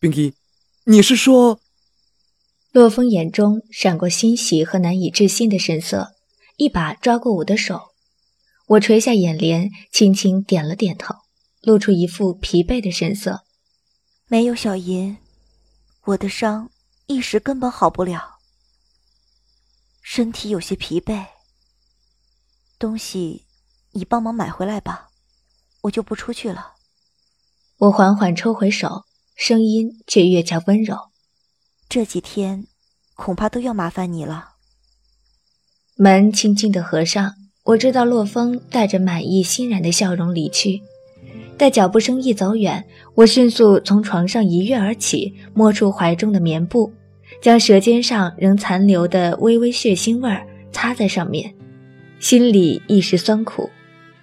冰衣，你是说？洛风眼中闪过欣喜和难以置信的神色，一把抓过我的手。我垂下眼帘，轻轻点了点头，露出一副疲惫的神色。没有小银，我的伤一时根本好不了，身体有些疲惫。东西，你帮忙买回来吧，我就不出去了。我缓缓抽回手，声音却越加温柔。这几天，恐怕都要麻烦你了。门轻轻的合上，我知道洛风带着满意欣然的笑容离去。待脚步声一走远，我迅速从床上一跃而起，摸出怀中的棉布，将舌尖上仍残留的微微血腥味儿擦在上面，心里一时酸苦、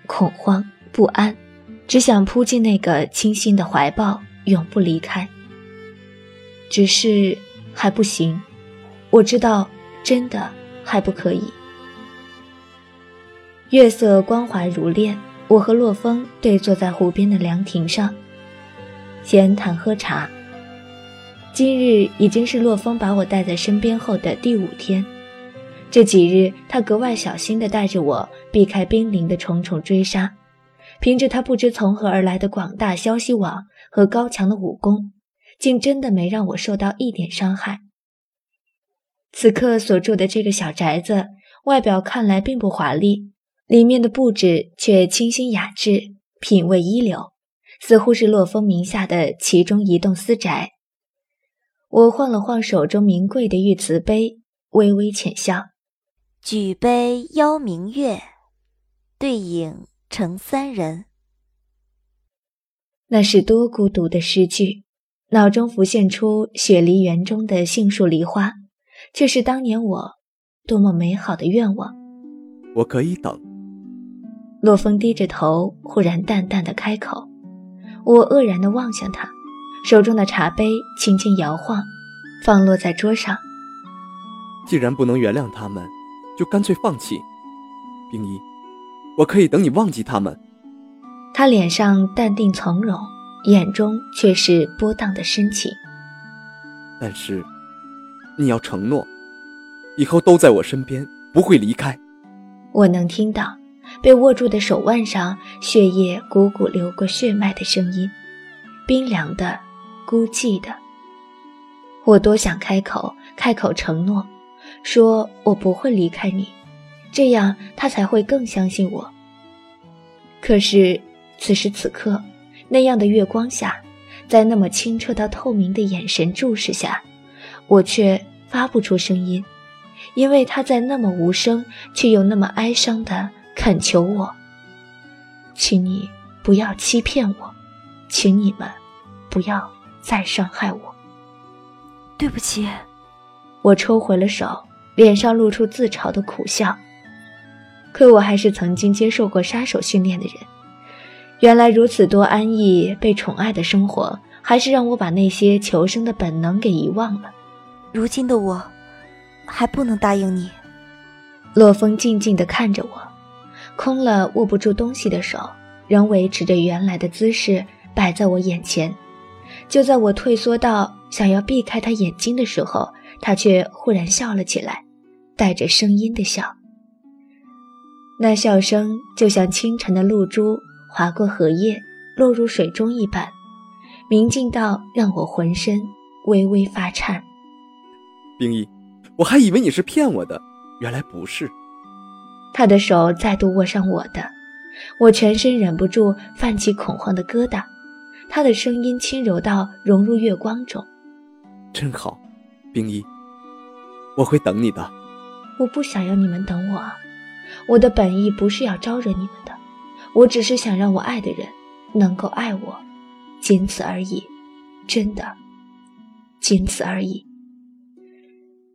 恐慌、不安，只想扑进那个清新的怀抱，永不离开。只是。还不行，我知道，真的还不可以。月色光滑如练，我和洛风对坐在湖边的凉亭上，闲谈喝茶。今日已经是洛风把我带在身边后的第五天，这几日他格外小心地带着我避开濒临的重重追杀，凭着他不知从何而来的广大消息网和高强的武功。竟真的没让我受到一点伤害。此刻所住的这个小宅子，外表看来并不华丽，里面的布置却清新雅致，品味一流，似乎是洛风名下的其中一栋私宅。我晃了晃手中名贵的玉瓷杯，微微浅笑：“举杯邀明月，对影成三人。”那是多孤独的诗句。脑中浮现出雪梨园中的杏树梨花，却是当年我多么美好的愿望。我可以等。洛风低着头，忽然淡淡的开口。我愕然的望向他，手中的茶杯轻轻摇晃，放落在桌上。既然不能原谅他们，就干脆放弃。冰衣，我可以等你忘记他们。他脸上淡定从容。眼中却是波荡的深情。但是，你要承诺，以后都在我身边，不会离开。我能听到被握住的手腕上血液汩汩流过血脉的声音，冰凉的，孤寂的。我多想开口，开口承诺，说我不会离开你，这样他才会更相信我。可是，此时此刻。那样的月光下，在那么清澈到透明的眼神注视下，我却发不出声音，因为他在那么无声却又那么哀伤的恳求我：“请你不要欺骗我，请你们不要再伤害我。”对不起，我抽回了手，脸上露出自嘲的苦笑。可我还是曾经接受过杀手训练的人。原来如此多安逸、被宠爱的生活，还是让我把那些求生的本能给遗忘了。如今的我，还不能答应你。洛风静静地看着我，空了握不住东西的手，仍维持着原来的姿势摆在我眼前。就在我退缩到想要避开他眼睛的时候，他却忽然笑了起来，带着声音的笑。那笑声就像清晨的露珠。划过荷叶，落入水中一般，明净到让我浑身微微发颤。冰衣，我还以为你是骗我的，原来不是。他的手再度握上我的，我全身忍不住泛起恐慌的疙瘩。他的声音轻柔到融入月光中。真好，冰衣，我会等你的。我不想要你们等我，我的本意不是要招惹你们的。我只是想让我爱的人能够爱我，仅此而已，真的，仅此而已。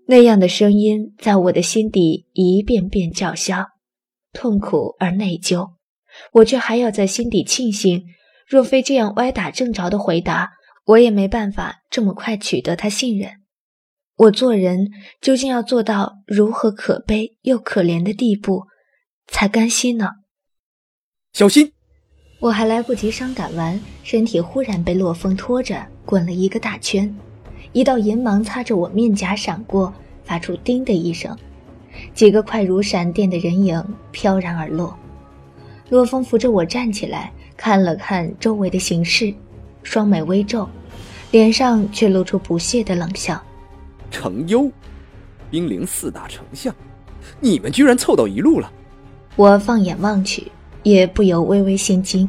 那样的声音在我的心底一遍遍叫嚣，痛苦而内疚。我却还要在心底庆幸，若非这样歪打正着的回答，我也没办法这么快取得他信任。我做人究竟要做到如何可悲又可怜的地步，才甘心呢？小心！我还来不及伤感完，身体忽然被洛风拖着滚了一个大圈，一道银芒擦着我面颊闪过，发出“叮”的一声，几个快如闪电的人影飘然而落。洛风扶着我站起来，看了看周围的形势，双眉微皱，脸上却露出不屑的冷笑：“程优，兵临四大丞相，你们居然凑到一路了！”我放眼望去，也不由微微心惊。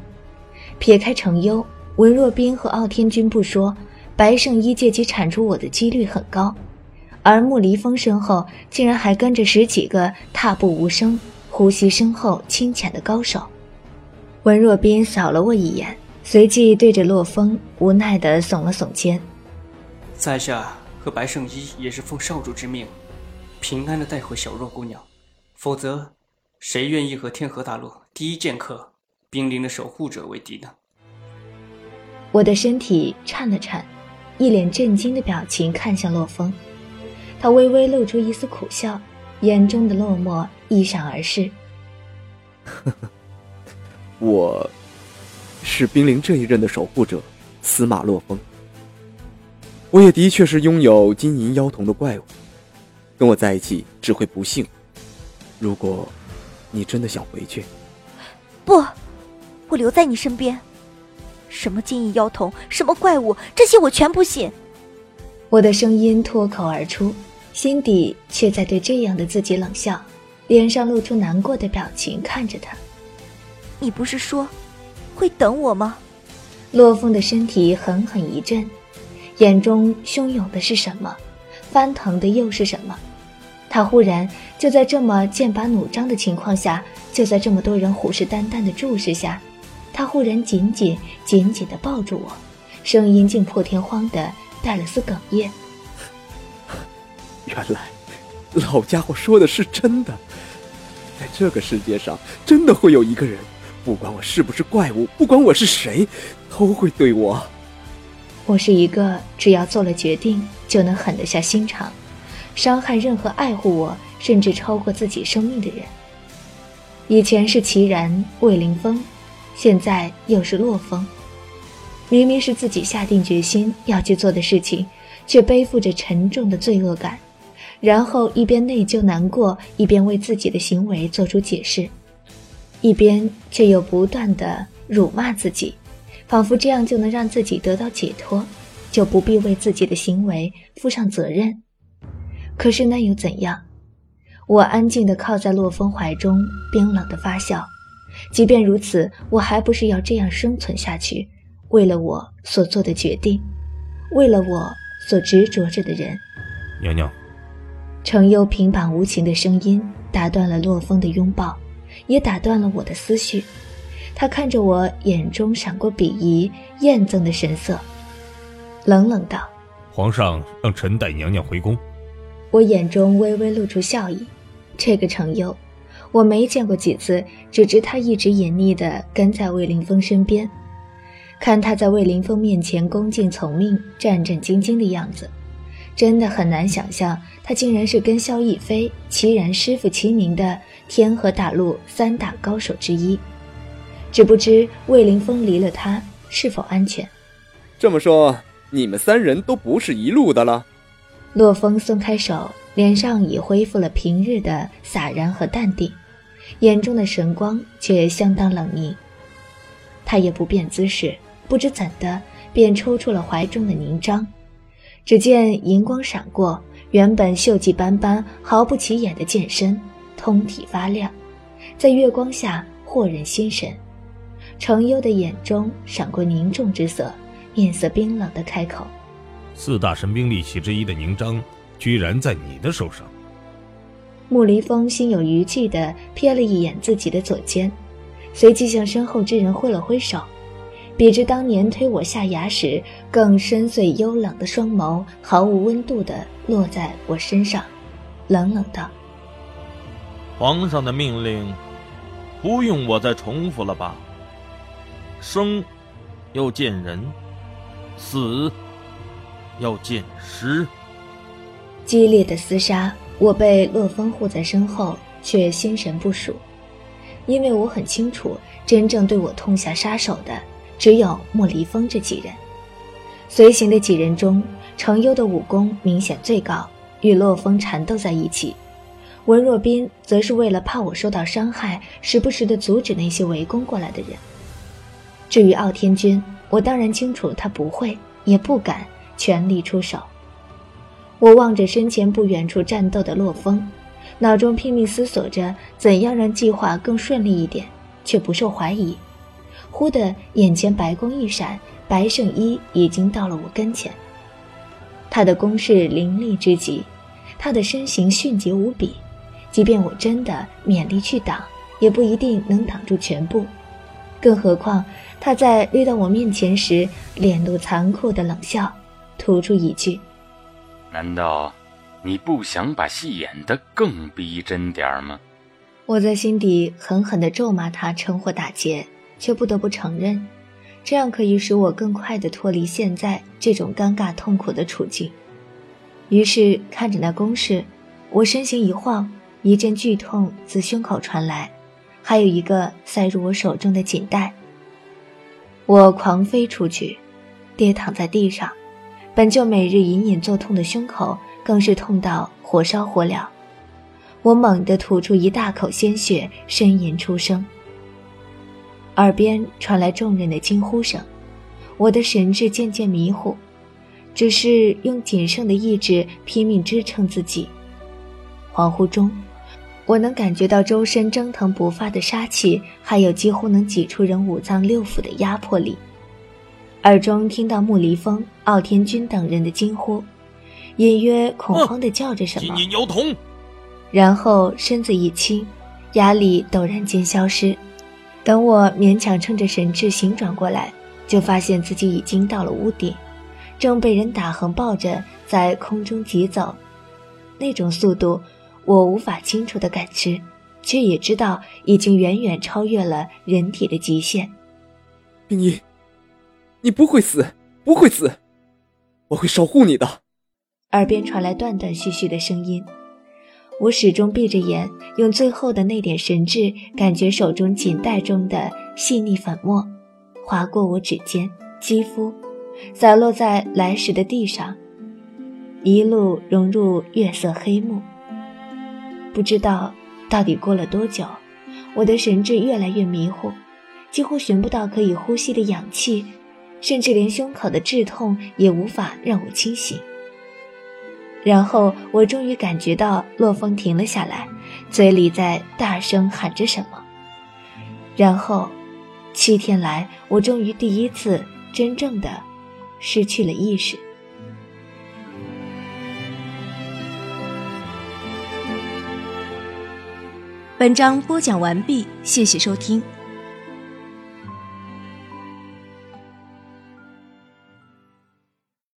撇开程优。文若冰和傲天君不说，白圣依借机铲除我的几率很高，而穆离风身后竟然还跟着十几个踏步无声、呼吸深厚清浅的高手。文若冰扫了我一眼，随即对着洛风无奈地耸了耸肩：“在下和白圣依也是奉少主之命，平安地带回小若姑娘，否则，谁愿意和天河大陆第一剑客冰灵的守护者为敌呢？”我的身体颤了颤，一脸震惊的表情看向洛风，他微微露出一丝苦笑，眼中的落寞一闪而逝。呵呵，我，是冰灵这一任的守护者，司马洛风。我也的确是拥有金银妖瞳的怪物，跟我在一起只会不幸。如果，你真的想回去，不，我留在你身边。什么金翼妖童，什么怪物，这些我全不信。我的声音脱口而出，心底却在对这样的自己冷笑，脸上露出难过的表情，看着他。你不是说会等我吗？洛风的身体狠狠一震，眼中汹涌的是什么？翻腾的又是什么？他忽然就在这么剑拔弩张的情况下，就在这么多人虎视眈眈的注视下。他忽然紧紧紧紧地抱住我，声音竟破天荒的带了丝哽咽。原来，老家伙说的是真的，在这个世界上，真的会有一个人，不管我是不是怪物，不管我是谁，都会对我。我是一个只要做了决定就能狠得下心肠，伤害任何爱护我甚至超过自己生命的人。以前是齐然、魏凌风。现在又是洛风，明明是自己下定决心要去做的事情，却背负着沉重的罪恶感，然后一边内疚难过，一边为自己的行为做出解释，一边却又不断的辱骂自己，仿佛这样就能让自己得到解脱，就不必为自己的行为负上责任。可是那又怎样？我安静地靠在洛风怀中，冰冷的发笑。即便如此，我还不是要这样生存下去？为了我所做的决定，为了我所执着着的人。娘娘，程优平板无情的声音打断了洛风的拥抱，也打断了我的思绪。他看着我，眼中闪过鄙夷、厌憎的神色，冷冷道：“皇上让臣带娘娘回宫。”我眼中微微露出笑意。这个程优。我没见过几次，只知他一直隐匿的跟在魏凌风身边。看他在魏凌风面前恭敬从命、战战兢兢的样子，真的很难想象他竟然是跟萧逸飞、齐然师傅齐名的天河大陆三大高手之一。只不知魏凌风离了他是否安全？这么说，你们三人都不是一路的了？洛风松开手，脸上已恢复了平日的洒然和淡定。眼中的神光却相当冷凝，他也不变姿势，不知怎的便抽出了怀中的凝章。只见银光闪过，原本锈迹斑斑、毫不起眼的剑身，通体发亮，在月光下惑人心神。程优的眼中闪过凝重之色，面色冰冷的开口：“四大神兵利器之一的凝章，居然在你的手上。”穆离风心有余悸地瞥了一眼自己的左肩，随即向身后之人挥了挥手，比之当年推我下崖时更深邃幽冷的双眸，毫无温度地落在我身上，冷冷道：“皇上的命令，不用我再重复了吧？生，要见人；死，要见尸。”激烈的厮杀。我被洛风护在身后，却心神不属，因为我很清楚，真正对我痛下杀手的只有莫离风这几人。随行的几人中，程优的武功明显最高，与洛风缠斗在一起。文若冰则是为了怕我受到伤害，时不时的阻止那些围攻过来的人。至于傲天君，我当然清楚他不会，也不敢全力出手。我望着身前不远处战斗的洛风，脑中拼命思索着怎样让计划更顺利一点，却不受怀疑。忽的眼前白光一闪，白圣依已经到了我跟前。他的攻势凌厉之极，他的身形迅捷无比。即便我真的勉力去挡，也不一定能挡住全部。更何况他在掠到我面前时，脸露残酷的冷笑，吐出一句：“难道你不想把戏演得更逼真点儿吗？”我在心底狠狠地咒骂他趁火打劫，却不得不承认，这样可以使我更快地脱离现在这种尴尬痛苦的处境。于是看着那攻势，我身形一晃。一阵剧痛自胸口传来，还有一个塞入我手中的锦带。我狂飞出去，跌躺在地上，本就每日隐隐作痛的胸口更是痛到火烧火燎。我猛地吐出一大口鲜血，呻吟出声。耳边传来众人的惊呼声，我的神智渐渐迷糊，只是用仅剩的意志拼命支撑自己。恍惚中。我能感觉到周身蒸腾不发的杀气，还有几乎能挤出人五脏六腑的压迫力。耳中听到穆离风、傲天君等人的惊呼，隐约恐慌地叫着什么。金银妖童。然后身子一轻，压力陡然间消失。等我勉强撑着神智醒转过来，就发现自己已经到了屋顶，正被人打横抱着在空中疾走，那种速度。我无法清楚地感知，却也知道已经远远超越了人体的极限。冰衣，你不会死，不会死，我会守护你的。耳边传来断断续续的声音，我始终闭着眼，用最后的那点神智，感觉手中锦带中的细腻粉末，划过我指尖、肌肤，洒落在来时的地上，一路融入月色黑幕。不知道到底过了多久，我的神智越来越迷糊，几乎寻不到可以呼吸的氧气，甚至连胸口的剧痛也无法让我清醒。然后我终于感觉到洛风停了下来，嘴里在大声喊着什么。然后，七天来，我终于第一次真正的失去了意识。本章播讲完毕，谢谢收听。